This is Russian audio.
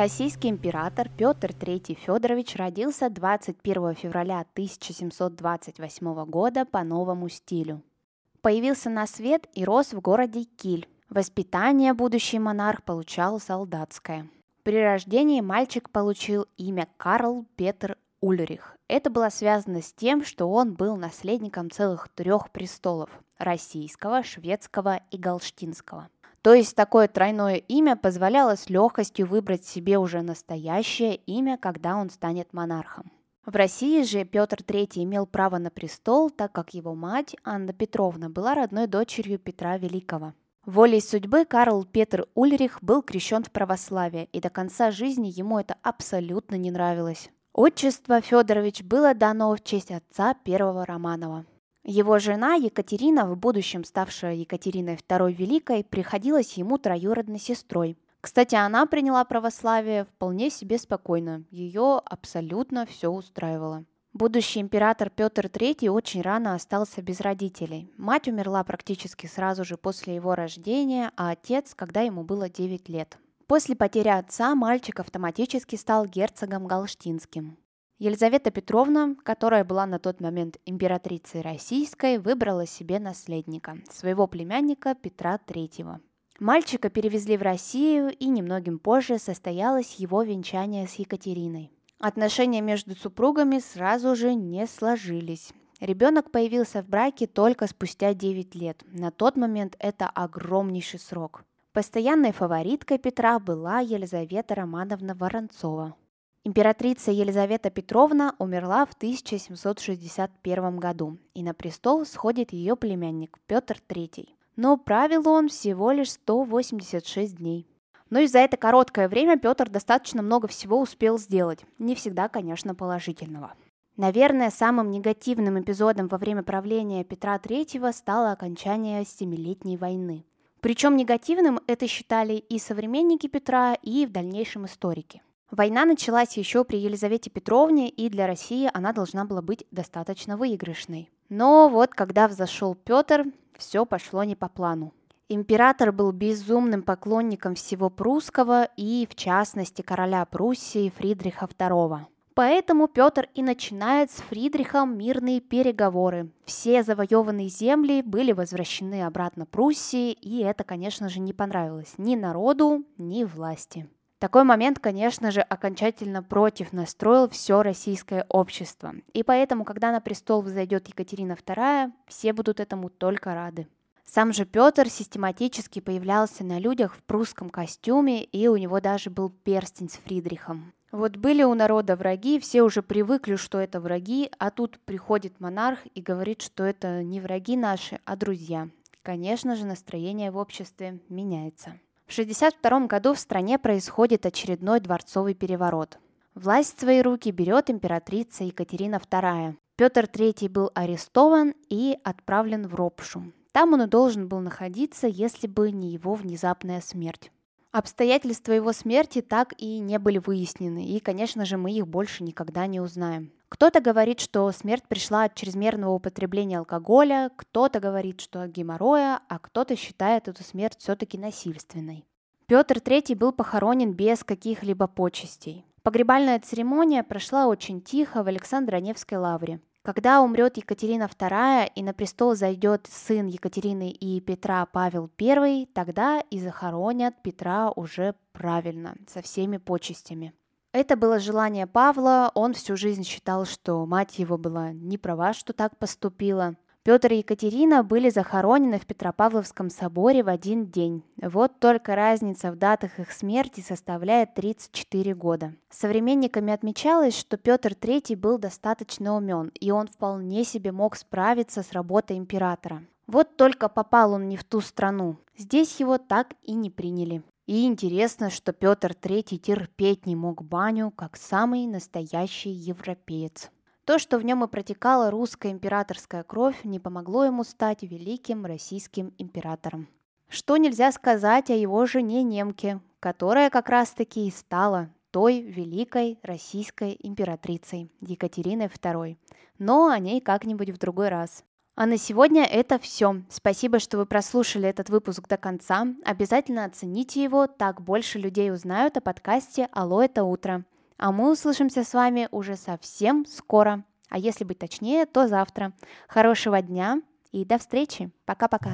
Российский император Петр III Федорович родился 21 февраля 1728 года по новому стилю. Появился на свет и рос в городе Киль. Воспитание будущий монарх получал солдатское. При рождении мальчик получил имя Карл Петр Ульрих. Это было связано с тем, что он был наследником целых трех престолов – российского, шведского и галштинского – то есть такое тройное имя позволяло с легкостью выбрать себе уже настоящее имя, когда он станет монархом. В России же Петр III имел право на престол, так как его мать, Анна Петровна, была родной дочерью Петра Великого. Волей судьбы Карл Петр Ульрих был крещен в православие, и до конца жизни ему это абсолютно не нравилось. Отчество Федорович было дано в честь отца первого Романова. Его жена Екатерина, в будущем ставшая Екатериной II Великой, приходилась ему троюродной сестрой. Кстати, она приняла православие вполне себе спокойно, ее абсолютно все устраивало. Будущий император Петр III очень рано остался без родителей. Мать умерла практически сразу же после его рождения, а отец, когда ему было 9 лет. После потери отца мальчик автоматически стал герцогом Галштинским. Елизавета Петровна, которая была на тот момент императрицей российской, выбрала себе наследника, своего племянника Петра III. Мальчика перевезли в Россию, и немногим позже состоялось его венчание с Екатериной. Отношения между супругами сразу же не сложились. Ребенок появился в браке только спустя 9 лет. На тот момент это огромнейший срок. Постоянной фавориткой Петра была Елизавета Романовна Воронцова. Императрица Елизавета Петровна умерла в 1761 году, и на престол сходит ее племянник Петр III. Но правил он всего лишь 186 дней. Но и за это короткое время Петр достаточно много всего успел сделать. Не всегда, конечно, положительного. Наверное, самым негативным эпизодом во время правления Петра III стало окончание Семилетней войны. Причем негативным это считали и современники Петра, и в дальнейшем историки. Война началась еще при Елизавете Петровне, и для России она должна была быть достаточно выигрышной. Но вот когда взошел Петр, все пошло не по плану. Император был безумным поклонником всего прусского и, в частности, короля Пруссии Фридриха II. Поэтому Петр и начинает с Фридрихом мирные переговоры. Все завоеванные земли были возвращены обратно Пруссии, и это, конечно же, не понравилось ни народу, ни власти. Такой момент, конечно же, окончательно против настроил все российское общество. И поэтому, когда на престол взойдет Екатерина II, все будут этому только рады. Сам же Петр систематически появлялся на людях в прусском костюме, и у него даже был перстень с Фридрихом. Вот были у народа враги, все уже привыкли, что это враги, а тут приходит монарх и говорит, что это не враги наши, а друзья. Конечно же, настроение в обществе меняется. В 1962 году в стране происходит очередной дворцовый переворот. Власть в свои руки берет императрица Екатерина II. Петр III был арестован и отправлен в Ропшу. Там он и должен был находиться, если бы не его внезапная смерть. Обстоятельства его смерти так и не были выяснены, и, конечно же, мы их больше никогда не узнаем. Кто-то говорит, что смерть пришла от чрезмерного употребления алкоголя, кто-то говорит, что от геморроя, а кто-то считает эту смерть все-таки насильственной. Петр III был похоронен без каких-либо почестей. Погребальная церемония прошла очень тихо в Александро-Невской лавре. Когда умрет Екатерина II и на престол зайдет сын Екатерины и Петра Павел I, тогда и захоронят Петра уже правильно, со всеми почестями. Это было желание Павла, он всю жизнь считал, что мать его была не права, что так поступила. Петр и Екатерина были захоронены в Петропавловском соборе в один день. Вот только разница в датах их смерти составляет 34 года. Современниками отмечалось, что Петр III был достаточно умен, и он вполне себе мог справиться с работой императора. Вот только попал он не в ту страну. Здесь его так и не приняли. И интересно, что Петр III терпеть не мог баню, как самый настоящий европеец. То, что в нем и протекала русская императорская кровь, не помогло ему стать великим российским императором. Что нельзя сказать о его жене немке, которая как раз-таки и стала той великой российской императрицей Екатериной II. Но о ней как-нибудь в другой раз. А на сегодня это все. Спасибо, что вы прослушали этот выпуск до конца. Обязательно оцените его, так больше людей узнают о подкасте «Алло, это утро». А мы услышимся с вами уже совсем скоро. А если быть точнее, то завтра. Хорошего дня и до встречи. Пока-пока.